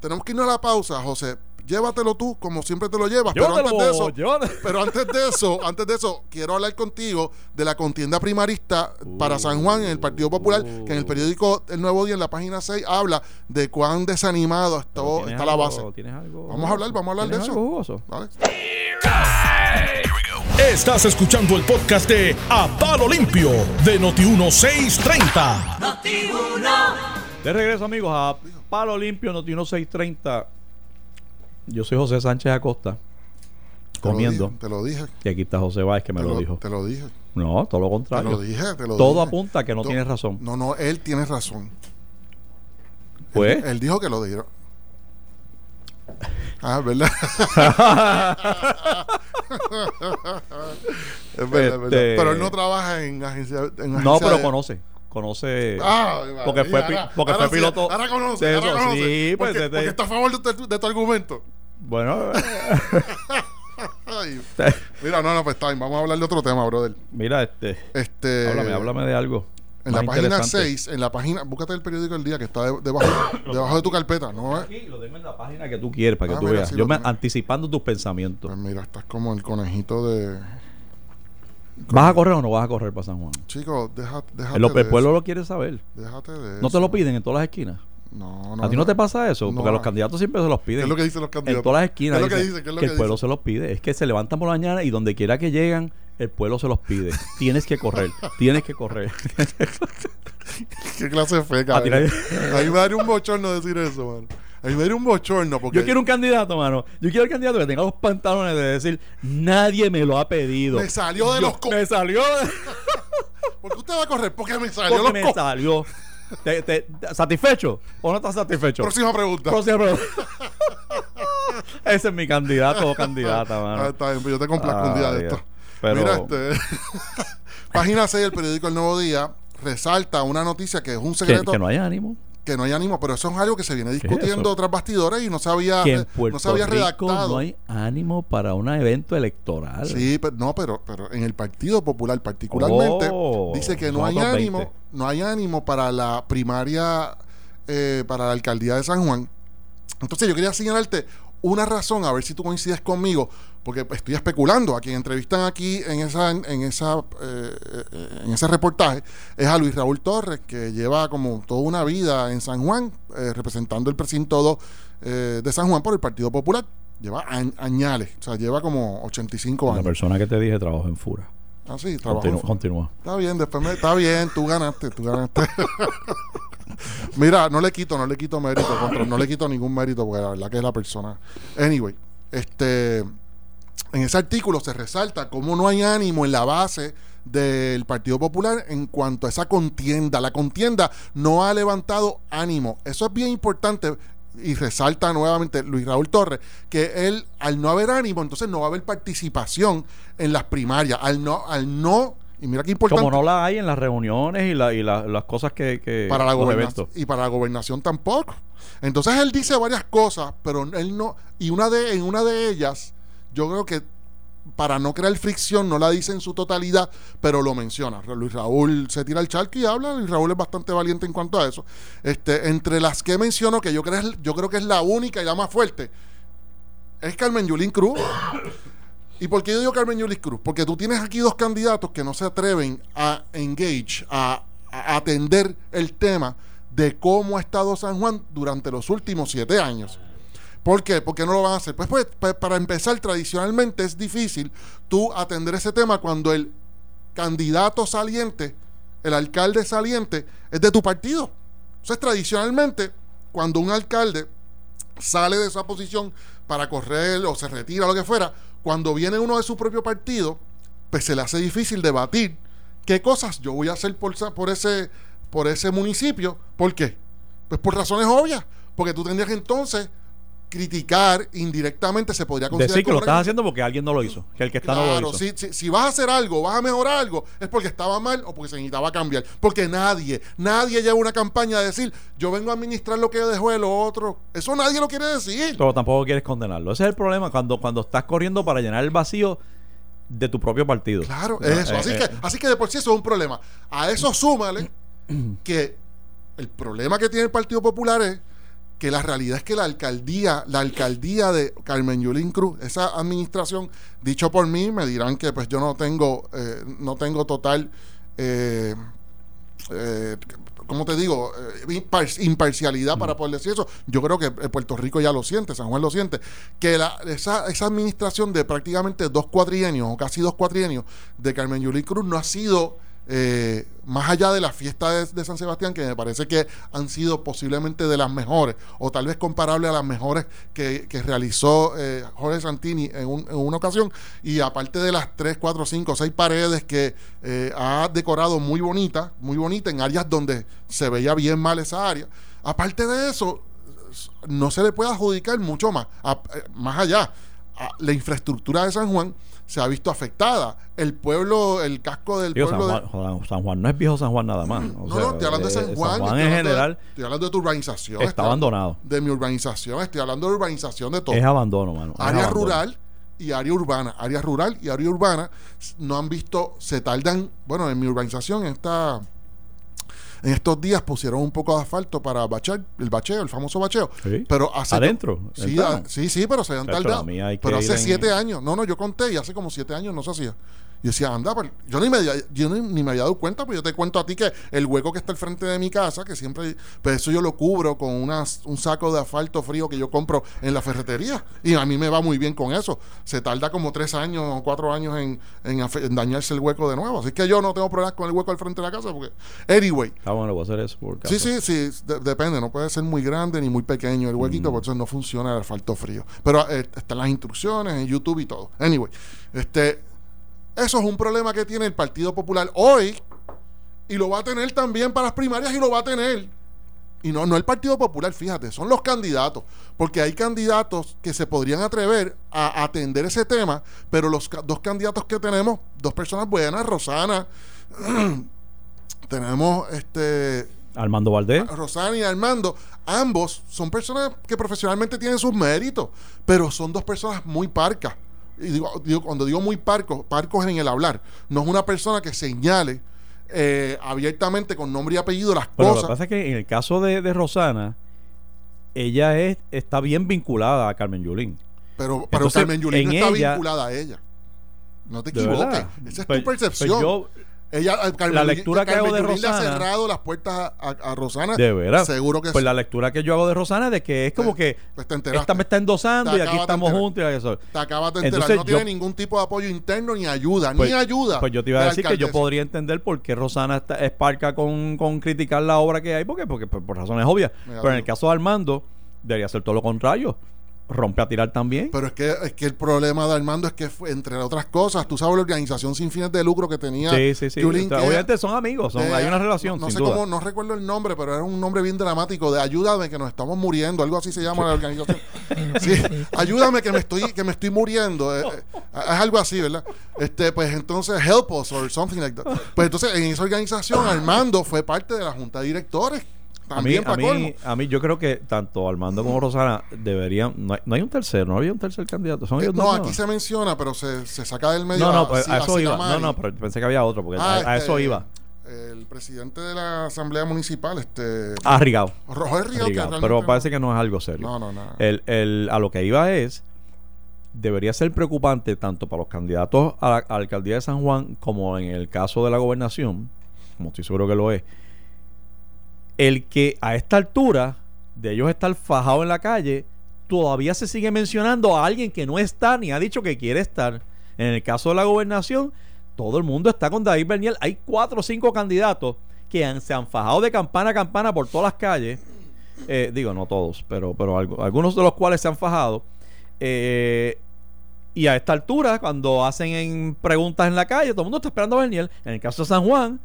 tenemos que irnos a la pausa, José. Llévatelo tú, como siempre te lo llevas. pero antes de eso, pero antes de eso, antes de eso, quiero hablar contigo de la contienda primarista para San Juan en el Partido Popular, que en el periódico El Nuevo Día, en la página 6, habla de cuán desanimado está, Pero ¿tienes está la base. ¿tienes algo Vamos a hablar, vamos a hablar de ¿Tienes eso. algo jugoso? ¿Vale? Estás escuchando el podcast de A Palo Limpio de Noti1630. De regreso, amigos, a Palo Limpio Noti 630. Yo soy José Sánchez Acosta, Te comiendo. Te lo dije. Y aquí está José Báez que me te lo, dijo. Te lo dije. No, todo lo Te contrario. lo dije. Te lo Todo dije. apunta a que no To- tienes razón. No, no, él tiene razón. Pues, Él, él dijo que lo dijeron. Ah, es verdad. es verdad, es verdad. Este- Pero él no trabaja en agencia. En no, pero de- conoce. Conoce. Ah, porque fue, ahora- porque ahora fue sí, piloto. Ahora conoce. ahora. Sí, pues. porque, de- porque está a favor de tu, de tu argumento. Bueno, Ay. Mira, no, no, pues está bien. Vamos a hablar de otro tema, brother. mira, este. Este, háblame, háblame de algo. En la página interesante. 6, en la página, búscate el periódico del día que está de- debajo, debajo de tu carpeta, ¿no? Aquí lo tengo en la página que tú quieres para que Ah, tú mira, veas. sí Yo me tengo. anticipando tus pensamientos. Pues mira, estás como el conejito de. ¿Vas a correr o no vas a correr para San Juan? Chico, deja, déjate El, el de pueblo eso. lo quiere saber. Déjate de ¿No te lo piden en todas las esquinas? No, no. ¿A ti no te pasa eso? No. Porque los candidatos siempre se los ¿Qué piden. es lo que dicen los candidatos? en todas las esquinas. ¿Qué es lo que dicen dicen? ¿Qué es lo que que el pueblo se los pide. Es que se levantan por la mañana y donde quiera que llegan, el pueblo se los pide. Tienes que correr. Tienes que correr. ¿Qué clase de fe, A ti nadie- A mí me daría un bochorno decir eso, man. A mí me dio un bochorno porque Yo quiero un candidato, mano. Yo quiero el candidato que tenga los pantalones de decir, nadie me lo ha pedido. me salió de Yo- los co- Me salió de- ¿Por qué usted va a correr? Porque me salió porque los me co- salió. ¿Te- te- ¿Satisfecho o no estás satisfecho? Próxima pregunta. Próxima pregunta. Ese es mi candidato o candidata, mano. Ah, está bien, pues yo te complazco un día de esto. Pero- Mira, este. Página 6 del periódico El Nuevo Día resalta una noticia que es un secreto que no hay ánimo. que no hay ánimo, pero eso es algo que se viene es discutiendo eso? tras bastidores y no se había, Que en no se había Rico redactado. no hay ánimo para un evento electoral. Sí, pero no, pero, pero en el Partido Popular particularmente Oh, dice que no hay ánimo, 20. no hay ánimo para la primaria eh, para la alcaldía de San Juan. Entonces yo quería señalarte una razón, a ver si tú coincides conmigo, porque estoy especulando. A quien entrevistan aquí en esa, en esa, eh, en ese reportaje es a Luis Raúl Torres, que lleva como toda una vida en San Juan, eh, representando el precinto 2 eh, de San Juan por el Partido Popular. Lleva añ- añales, o sea, lleva como 85 La años. persona que te dije trabajo en Fura. Ah, sí, Continúa. en- continúa. Está bien, después me, está bien, tú ganaste, tú ganaste. Mira, no le quito, no le quito mérito, no le quito ningún mérito porque la verdad que es la persona. Anyway, este en ese artículo se resalta cómo no hay ánimo en la base del Partido Popular en cuanto a esa contienda. La contienda no ha levantado ánimo. Eso es bien importante y resalta nuevamente Luis Raúl Torres que él al no haber ánimo, entonces no va a haber participación en las primarias. Al no al no y mira qué importante Como no la hay en las reuniones y, la, y la- las cosas que, que para la gobernación y para la gobernación tampoco. Entonces él dice varias cosas, pero él no y una de en una de ellas yo creo que para no crear fricción no la dice en su totalidad, pero lo menciona. Luis Raúl se tira el charco y habla, Luis Raúl es bastante valiente en cuanto a eso. Este, entre las que menciono que yo creo yo creo que es la única y la más fuerte es Carmen Yulín Cruz. ¿Y por qué yo digo Carmen Yulín Cruz? Porque tú tienes aquí dos candidatos que no se atreven a engage, a, a atender el tema de cómo ha estado San Juan durante los últimos siete años. ¿Por qué? ¿Por qué no lo van a hacer? Pues, pues, pues, para empezar, tradicionalmente es difícil tú atender ese tema cuando el candidato saliente, el alcalde saliente, es de tu partido. Entonces, tradicionalmente, cuando un alcalde sale de esa posición para correr o se retira, lo que fuera, cuando viene uno de su propio partido, pues se le hace difícil debatir qué cosas yo voy a hacer por, ese, por ese municipio. ¿Por qué? Pues por razones obvias. Porque tú tendrías entonces criticar indirectamente, se podría considerar Decir que lo estás haciendo porque alguien no lo hizo. Que el que está no Claro, lo hizo. si, si, si vas a hacer algo, vas a mejorar algo, es porque estaba mal o porque se necesitaba cambiar. Porque nadie, nadie lleva una campaña de decir, yo vengo a administrar lo que dejó el otro. Eso nadie lo quiere decir. Pero tampoco quieres condenarlo. Ese es el problema cuando, cuando estás corriendo para llenar el vacío de tu propio partido. Claro, No, eso. eh, así, eh, que, así que de por sí eso es un problema. A eso súmale que el problema que tiene el Partido Popular es que la realidad es que la alcaldía, la alcaldía de Carmen Yulín Cruz, esa administración, dicho por mí, me dirán que pues yo no tengo, eh, no tengo total eh, eh, ¿cómo te digo? Eh, impar- imparcialidad para poder decir eso. Yo creo que eh, Puerto Rico ya lo siente, San Juan lo siente, que la- esa, esa administración de prácticamente dos cuatrienios o casi dos cuatrienios de Carmen Yulín Cruz no ha sido eh, más allá de la fiesta de, San Sebastián, que me parece que han sido posiblemente de las mejores, o tal vez comparables a las mejores que, realizó eh, Jorge Santini en, un- una ocasión, y aparte de las 3, 4, 5, 6 paredes que eh, ha decorado muy bonita, muy bonita en áreas donde se veía bien mal esa área, aparte de eso, no se le puede adjudicar mucho más, eh, más allá. La infraestructura de San Juan se ha visto afectada. El pueblo, el casco del digo, San, pueblo. de- Juan, Juan- San Juan no es viejo San Juan nada más. O no, sea, no, estoy hablando de eh, San Juan. San Juan en de- general estoy hablando de tu urbanización. está abandonado. De mi urbanización, estoy hablando de urbanización de todo. Es abandono, mano. es área abandono. rural y área urbana. Área rural y área urbana no han visto, se tardan, bueno, en mi urbanización esta, en estos días pusieron un poco de asfalto para bachar, el bacheo, el famoso bacheo. Sí. Pero hace Adentro, Sí, entramos. a- sí, sí, pero se han tardado. Pero hace en- siete años. No, no, yo conté y hace como siete años no se hacía. Y decía, anda, pues, yo, ni me, yo ni, ni me había dado cuenta, pues yo te cuento a ti que el hueco que está al frente de mi casa, que siempre, pues eso yo lo cubro con unas, un saco de asfalto frío que yo compro en la ferretería. Y a mí me va muy bien con eso. Se tarda como tres años o cuatro años en, en dañarse el hueco de nuevo. Así que yo no tengo problemas con el hueco al frente de la casa, porque, anyway, Ah, bueno, voy a hacer eso por Sí, sí, sí, de- depende, no puede ser muy grande ni muy pequeño el huequito, por eso no funciona el asfalto frío. Pero eh, están las instrucciones en YouTube y todo. Anyway, este, eso es un problema que tiene el Partido Popular hoy y lo va a tener también para las primarias y lo va a tener. Y no, no el Partido Popular, fíjate, son los candidatos, porque hay candidatos que se podrían atrever a atender ese tema, pero los dos candidatos que tenemos, dos personas buenas, Rosana, tenemos este Armando Valdés. Rosana y Armando, ambos son personas que profesionalmente tienen sus méritos, pero son dos personas muy parcas. Y digo, digo- cuando digo muy parcos, parcos en el hablar, no es una persona que señale eh, abiertamente con nombre y apellido las Pero lo que cosas. pasa es que en el caso de, de Rosana, ella es, está bien vinculada a Carmen Yulín. pero pero entonces, Carmen Yulín no está ella- vinculada a ella. No te ¿De equivoques. Esa es Pues- tu percepción. pues yo, ella, Carmen la lectura que Carmen hago de Yulín le ha Rosana- cerrado las puertas a, a- a Rosana. de veras. Seguro que Pues sí. la lectura que yo hago de Rosana es de que es como Pues- que pues te esta me está endosando Te y aquí estamos enterar. juntos y eso. Te acabas de enterar. Entonces no tiene ningún tipo de apoyo interno ni ayuda. Pues- ni ayuda. Pues yo te iba a de decir que yo podría entender por qué Rosana está, es parca con, con criticar la obra que hay, porque, porque pues, por razones obvias. Mira, Pero en el caso de Armando, debería ser todo lo contrario. Rompe a tirar también. Pero es que, es que el problema de Armando es que, fue, entre otras cosas, tú sabes la organización sin fines de lucro que tenía. sí, sí, sí. Yulín, O sea, que- obviamente son amigos, son, hay una relación, No, no sin sé duda. cómo, no recuerdo el nombre, pero era un nombre bien dramático de ayúdame que nos estamos muriendo, algo así se llama la organización. Sí, ayúdame que me estoy que me estoy muriendo, eh, eh, es algo así, ¿verdad? Este, pues entonces help us or something like that. Pues entonces en esa organización Armando fue parte de la junta de directores. A mí, a, mí, a mí yo creo que tanto Armando como Rosana deberían... No hay, no hay un tercero, no había un tercer candidato. Son Eh, ellos no, dos, aquí se menciona, pero se, se saca del medio. No, no, a- pues, a eso iba. No, no, pero pensé que había otro, porque Ah, a, a este, eso iba. El presidente de la Asamblea Municipal, este. Ah, Rigao. Roger Rigao, realmente Pero no- parece que no es algo serio. No, no, no. El, el, a lo que iba es, debería ser preocupante tanto para los candidatos a la, a la alcaldía de San Juan como en el caso de la gobernación, como estoy seguro que lo es, el que a esta altura de ellos estar fajados en la calle, todavía se sigue mencionando a alguien que no está ni ha dicho que quiere estar. En el caso de la gobernación, todo el mundo está con David Berniel. Hay cuatro o cinco candidatos que se han fajado de campana a campana por todas las calles. Eh, digo, no todos, pero, pero algunos de los cuales se han fajado. Eh, y a esta altura, cuando hacen en preguntas en la calle, todo el mundo está esperando a Berniel. En el caso de San Juan,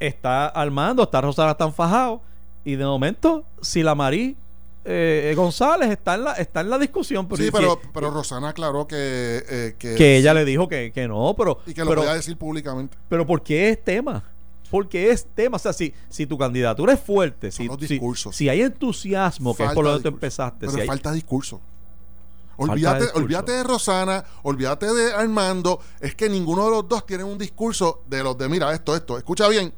está Armando, está Rosana, están fajados. Y de momento, si la Marí eh, González está en la, está en la discusión. Pero sí, pero, que, pero Rosana aclaró que. eh, que, que ella le dijo que, que no, pero, Y que lo pero, podía decir públicamente. pero ¿por qué es tema? Porque es tema, o sea, si, si tu candidatura es fuerte, si, los si- discursos. si hay entusiasmo, que es por lo que tú empezaste, Pero si hay- falta discurso. Olvídate, discurso. olvídate de Rosana, olvídate de Armando. Es que ninguno de los dos tiene un discurso de los de, mira, esto, esto. Escucha bien.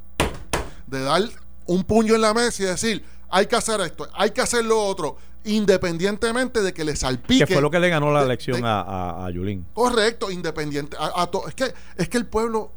De dar un puño en la mesa y decir, hay que hacer esto, hay que hacer lo otro. Independientemente de que le salpique. que fue lo que le ganó la de- elección de- a, a, a Yulín. Correcto, independiente. A, a to- es, que, es que el pueblo,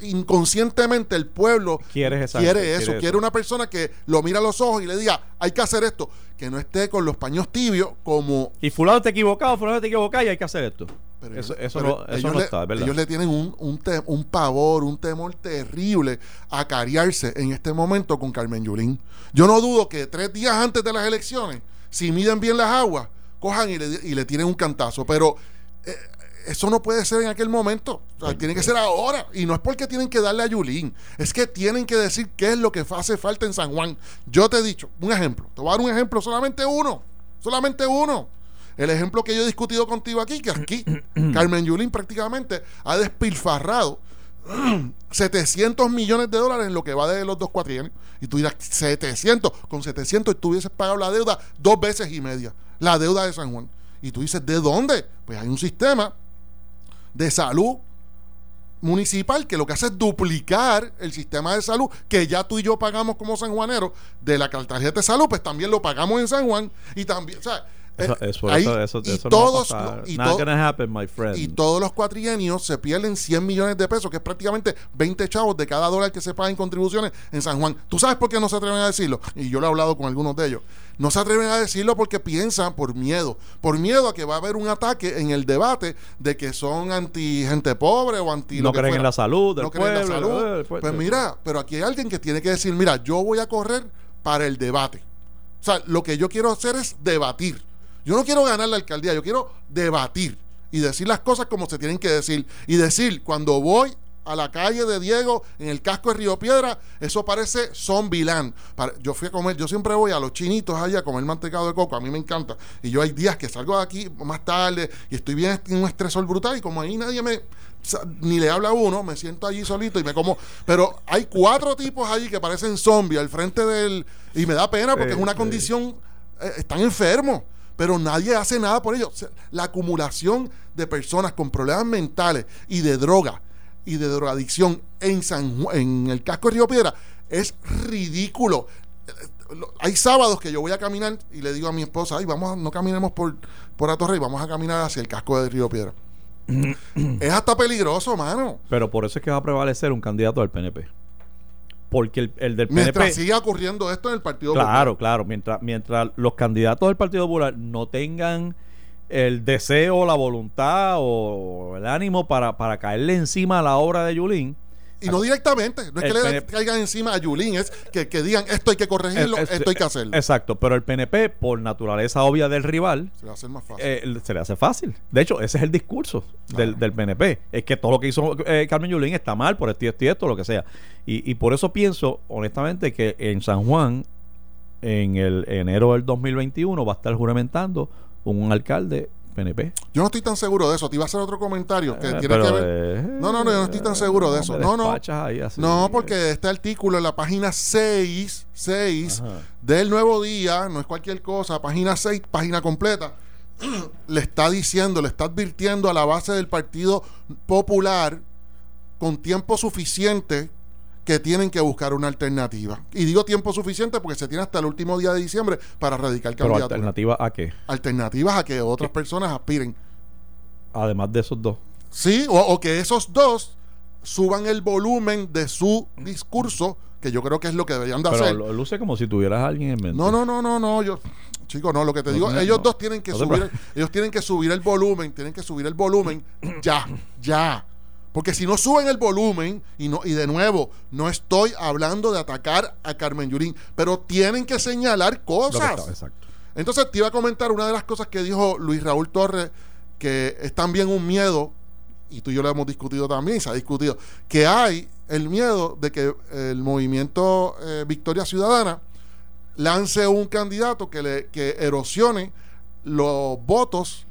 inconscientemente el pueblo Quiere esa- quiere quiere eso, quiere una persona que lo mira a los ojos y le diga, hay que hacer esto, que no esté con los paños tibios como... Y fulano te equivocado, fulano te equivocado y hay que hacer esto. Pero eso ellos- eso pero no, eso no le- está, ¿verdad? Ellos le tienen un, un, te- un pavor, un temor terrible a cariarse en este momento con Carmen Yulín. Yo no dudo que tres días antes de las elecciones, si miden bien las aguas, cojan y le, y le tienen un cantazo. Pero eso no puede ser en aquel momento. O sea, tiene que ser ahora. Y no es porque tienen que darle a Yulín. Es que tienen que decir qué es lo que hace falta en San Juan. Yo te he dicho, un ejemplo. Te voy a dar un ejemplo, solamente uno. Solamente uno. El ejemplo que yo he discutido contigo aquí, que aquí Carmen Yulín prácticamente ha despilfarrado 700 millones de dólares en lo que va de los dos cuatrienios. Y tú dirás, 700, con 700 tú hubieses pagado la deuda dos veces y media, la deuda de San Juan. Y tú dices, ¿de dónde? Pues hay un sistema de salud municipal que lo que hace es duplicar el sistema de salud que ya tú y yo pagamos como sanjuaneros de la tarjeta de salud, pues también lo pagamos en San Juan y también, o sea, Eso, Eh, eso, ahí- eso, eso, y eso todos no y Not to- gonna happen, my friend. Y todos los cuatrienios se pierden 100 millones de pesos, que es prácticamente 20 chavos de cada dólar que se paga en contribuciones en San Juan. ¿Tú sabes por qué no se atreven a decirlo? Y yo lo he hablado con algunos de ellos. No se atreven a decirlo porque piensan por miedo. Por miedo a que va a haber un ataque en el debate de que son anti gente pobre o anti... no lo que creen en la salud del no creen en la pueblo, salud. eh, del pueblo. Pues mira, pero aquí hay alguien que tiene que decir, mira, yo voy a correr para el debate. O sea, lo que yo quiero hacer es debatir. Yo no quiero ganar la alcaldía, yo quiero debatir y decir las cosas como se tienen que decir. Y decir, cuando voy a la calle de Diego, en el casco de Río Piedra, eso parece Zombieland. Yo fui a comer, yo siempre voy a los chinitos allá a comer mantecado de coco, a mí me encanta. Y yo hay días que salgo de aquí más tarde y estoy bien en un estresor brutal y como ahí nadie me ni le habla a uno, me siento allí solito y me como. Pero hay cuatro tipos allí que parecen zombies al frente del. Y me da pena porque es una condición. eh, están enfermos, pero nadie hace nada por ellos. O sea, la acumulación de personas con problemas mentales y de droga y de drogadicción en, San en el casco de Río Piedra es ridículo. Lo- Hay sábados que yo voy a caminar y le digo a mi esposa, ay, vamos, no caminemos por, por la torre y vamos a caminar hacia el casco de Río Piedra. es hasta peligroso, mano. Pero por eso es que va a prevalecer un candidato del PNP. Porque el, el del PNP. Mientras siga ocurriendo esto en el Partido Claro, Popular. claro. Mientras, mientras los candidatos del Partido Popular no tengan el deseo, la voluntad o el ánimo para, para caerle encima a la obra de Yulín. Y no directamente, no es El que le PNP caigan encima a Yulín, es que, que digan esto hay que corregirlo, es- esto hay que hacerlo. Exacto, pero el PNP, por naturaleza obvia del rival, Se va a hacer más fácil. eh, se le hace fácil. De hecho, ese es el discurso del, del PNP. Es que todo lo que hizo eh, Carmen Yulín está mal por esto y esto y esto, lo que sea. Y, y por eso pienso, honestamente, que en San Juan, en el enero del 2021, va a estar juramentando un alcalde PNP. Yo no estoy tan seguro de eso. Te iba a hacer otro comentario que Eh, tiene pero, que ver. eh, No, no, no, yo no estoy tan seguro de eso. No, no. ahí así. No, porque este artículo en la página 6, 6 Ajá. del Nuevo Día, no es cualquier cosa, página 6, página completa, le está diciendo, le está advirtiendo a la base del Partido Popular con tiempo suficiente que tienen que buscar una alternativa. Y digo tiempo suficiente porque se tiene hasta el último día de diciembre para radicar Pero candidatura. alternativa a qué? Alternativas a que otras personas aspiren. Además de esos dos. Sí, o, o que esos dos suban el volumen de su discurso, que yo creo que es lo que deberían de Pero hacer. lo- luce como si tuvieras a alguien en mente. No, no, no, no, no, yo chico, no, lo que te No, digo, no, ellos no. dos tienen que No te subir, preocupes. Lo que cosas. está- exacto. Entonces te iba a comentar una de las cosas que dijo Luis Raúl Torres, que es también un miedo, y tú y yo lo hemos discutido también, y se ha discutido, que hay el miedo de que el movimiento eh, Victoria Ciudadana lance un candidato que, le, que erosione los votos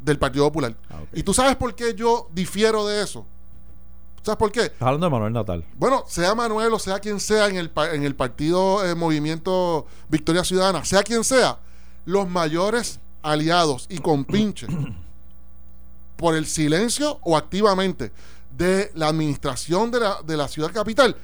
del Partido Popular. Ah. Y tú sabes por qué yo difiero de eso. ¿Sabes por qué? Estás hablando de Manuel Natal. Bueno, sea Manuel o sea quien sea en el, en el partido eh, Movimiento Victoria Ciudadana, sea quien sea, los mayores aliados y compinches por el silencio o activamente de la administración de la, de la ciudad capital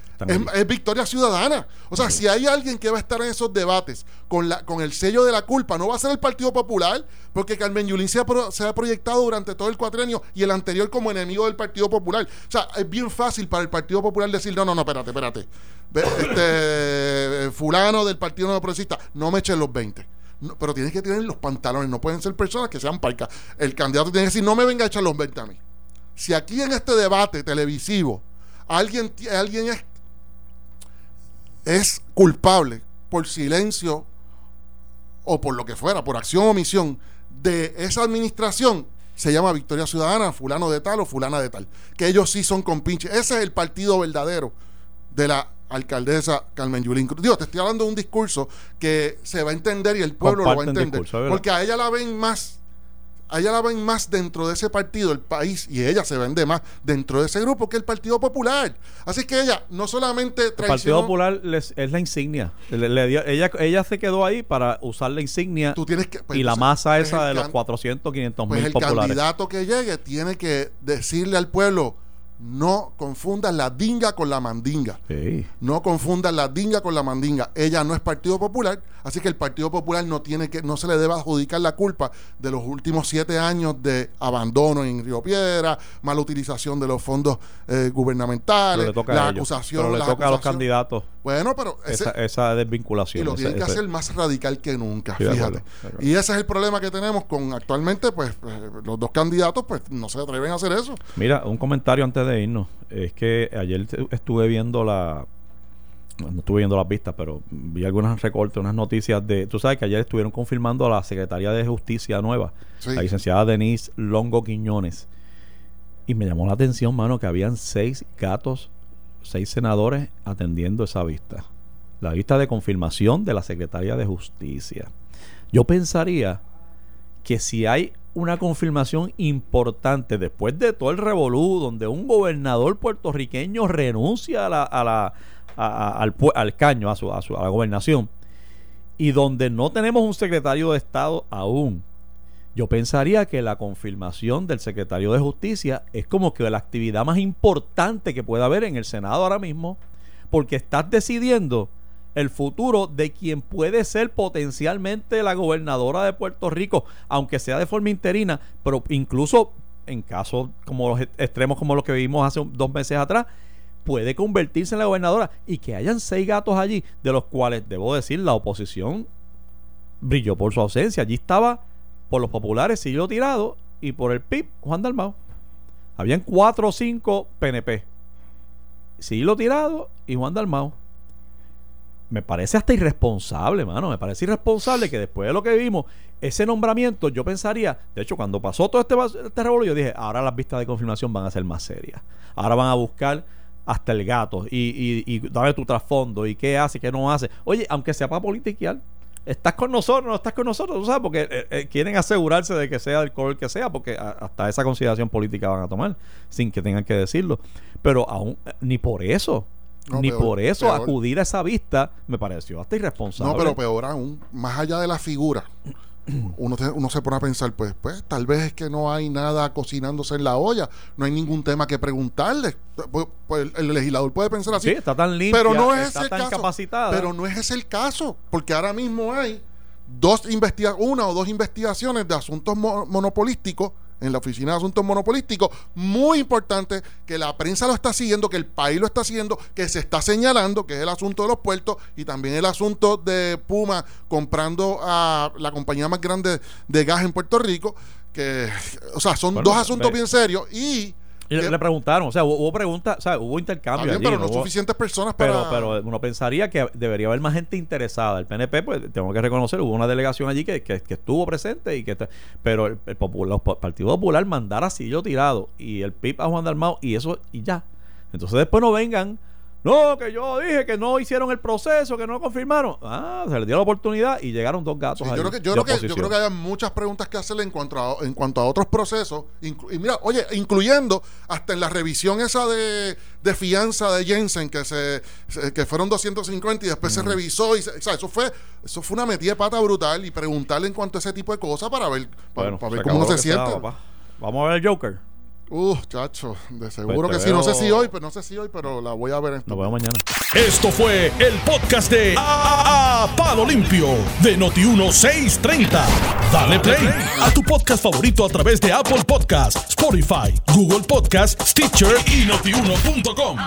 es, Victoria Ciudadana. O sea, si hay alguien que va a estar en esos debates con, la, con el sello de la culpa, no va a ser el Partido Popular, porque Carmen Yulín se ha, pro- se ha proyectado durante todo el cuatrenio y el anterior como enemigo del Partido Popular. O sea, es bien fácil para el Partido Popular decir, no, no, no, espérate, espérate. Este, fulano del Partido No Progresista, no me echen los 20. No, pero tienes que tener los pantalones, no pueden ser personas que sean parcas. El candidato tiene que decir, no me venga a echar los 20 a mí. Si aquí en este debate televisivo alguien, alguien es, es culpable por silencio o por lo que fuera, por acción o omisión de esa administración, se llama Victoria Ciudadana, fulano de tal o fulana de tal. Que ellos sí son compinches. Ese es el partido verdadero de la alcaldesa Carmen Yulín Cruz. Digo, te estoy hablando de un discurso que se va a entender y el pueblo lo va a entender. porque a ella la ven más a ella la ven más dentro de ese partido, el país, y ella se vende más dentro de ese grupo que el Partido Popular. Así que ella no solamente El Partido traicionó, Popular les- es la insignia. Le- le dio- ella, ella se quedó ahí para usar la insignia tú tienes que pues, y la masa pues, esa el de los can- 400, 500 Pues mil el populares. candidato que llegue tiene que decirle al pueblo, No confundan la dinga con la mandinga. No confundan la dinga con la mandinga. Ella no es Partido Popular, así que el Partido Popular no tiene que, no se le debe adjudicar la culpa de los últimos siete años de abandono en Río Piedra, mala utilización de los fondos eh, gubernamentales, la acusación. Pero le toca a los candidatos Bueno, pero ese- esa, esa y desvinculación. lo ese- tienen que ese- hacer más radical que nunca, de fíjate. acuerdo, de acuerdo. Y ese es el problema que tenemos con actualmente, pues eh, los dos candidatos, pues no se atreven a hacer eso. Mira, un comentario antes de irnos. Es que ayer estuve viendo la. No estuve viendo las vistas, pero vi algunas recortes, unas noticias de. Tú sabes que ayer estuvieron confirmando a la Secretaría de Justicia nueva, Sí. la licenciada Denise Longo Quiñones. Y me llamó la atención, mano, que habían seis gatos, seis senadores atendiendo esa vista. La vista de confirmación de la Secretaría de Justicia. Yo pensaría que si hay una confirmación importante después de todo el revolú donde un gobernador puertorriqueño renuncia a la, al, al caño, a, su, a, su- a la gobernación, y donde no tenemos un secretario de Estado aún, yo pensaría que la confirmación del secretario de Justicia es como que la actividad más importante que puede haber en el Senado ahora mismo, porque estás decidiendo el futuro de quien puede ser potencialmente la gobernadora de Puerto Rico, aunque sea de forma interina, pero incluso en casos como los e- extremos como los que vivimos hace dos meses atrás, puede convertirse en la gobernadora y que hayan seis gatos allí, de los cuales, debo decir, la oposición brilló por su ausencia. Allí estaba por los populares Silvio Tirado y por el PIB Juan Dalmao. Habían cuatro o cinco PNP. Silvio Tirado y Juan Dalmao. Me parece hasta irresponsable, mano. Me parece irresponsable que después de lo que vimos, ese nombramiento, yo pensaría, de hecho, cuando pasó todo este, este yo dije, ahora las vistas de confirmación van a ser más serias. Ahora van a buscar hasta el gato y, y, y dame tu trasfondo y qué hace, qué no hace. Oye, aunque sea para politiquear, estás con nosotros, no estás con nosotros, sabes, porque eh, eh, quieren asegurarse de que sea el color que sea, porque a- hasta esa consideración política van a tomar, sin que tengan que decirlo. Pero aún, eh, ni por eso, No, ni peor, por eso peor. acudir a esa vista me pareció hasta irresponsable. No, pero peor aún, más allá de la figura, uno, te- uno se pone a pensar, pues, pues, tal vez es que no hay nada cocinándose en la olla, no hay ningún tema que preguntarle. Pues, pues, el legislador puede pensar así. Sí, está tan limpia, pero no es está ese tan caso. capacitada. Pero no es ese el caso, porque ahora mismo hay dos investiga una o dos investigaciones de asuntos mo- monopolísticos en la Oficina de Asuntos Monopolísticos, muy importante, que la prensa lo está siguiendo, que el país lo está siguiendo, que se está señalando, que es el asunto de los puertos y también el asunto de Puma comprando a la compañía más grande de gas en Puerto Rico, que, o sea, son Bueno, dos asuntos bien serios y... Y le, le preguntaron, o sea, hubo, hubo preguntas, o sea, hubo intercambio. bien, allí, pero no hubo- suficientes personas para... pero, pero uno pensaría que debería haber más gente interesada. El PNP, pues tengo que reconocer, hubo una delegación allí que, que- que estuvo presente y que está- pero el, el Popu- los pa- Partido Popular mandar a Sillo tirado y el PIB a Juan Dalmao y eso y ya. Entonces después no vengan. No, que yo dije que no hicieron el proceso, que no confirmaron. Ah, se les dio la oportunidad y llegaron dos gatos. Sí, yo creo que, yo creo que, yo creo que hay muchas preguntas que hacerle en cuanto a, en cuanto a otros procesos. y mira, oye, incluyendo hasta en la revisión esa de, de fianza de Jensen, que se, se- que fueron 250 y después se revisó. Y se- o sea, eso fue, eso fue una metida de pata brutal y preguntarle en cuanto a ese tipo de cosas para ver, para, Bueno, para se ver cómo uno se siente. Vamos a ver el Joker. Uh, chacho, de seguro Pues que sí. No sé si hoy, pero no sé si hoy, pero la voy a ver en Nos vemos mañana. Esto fue el podcast de A, A- Palo Limpio de Noti1630. Dale play a tu podcast favorito a través de Apple Podcasts, Spotify, Google Podcasts, Stitcher y notiuno.com.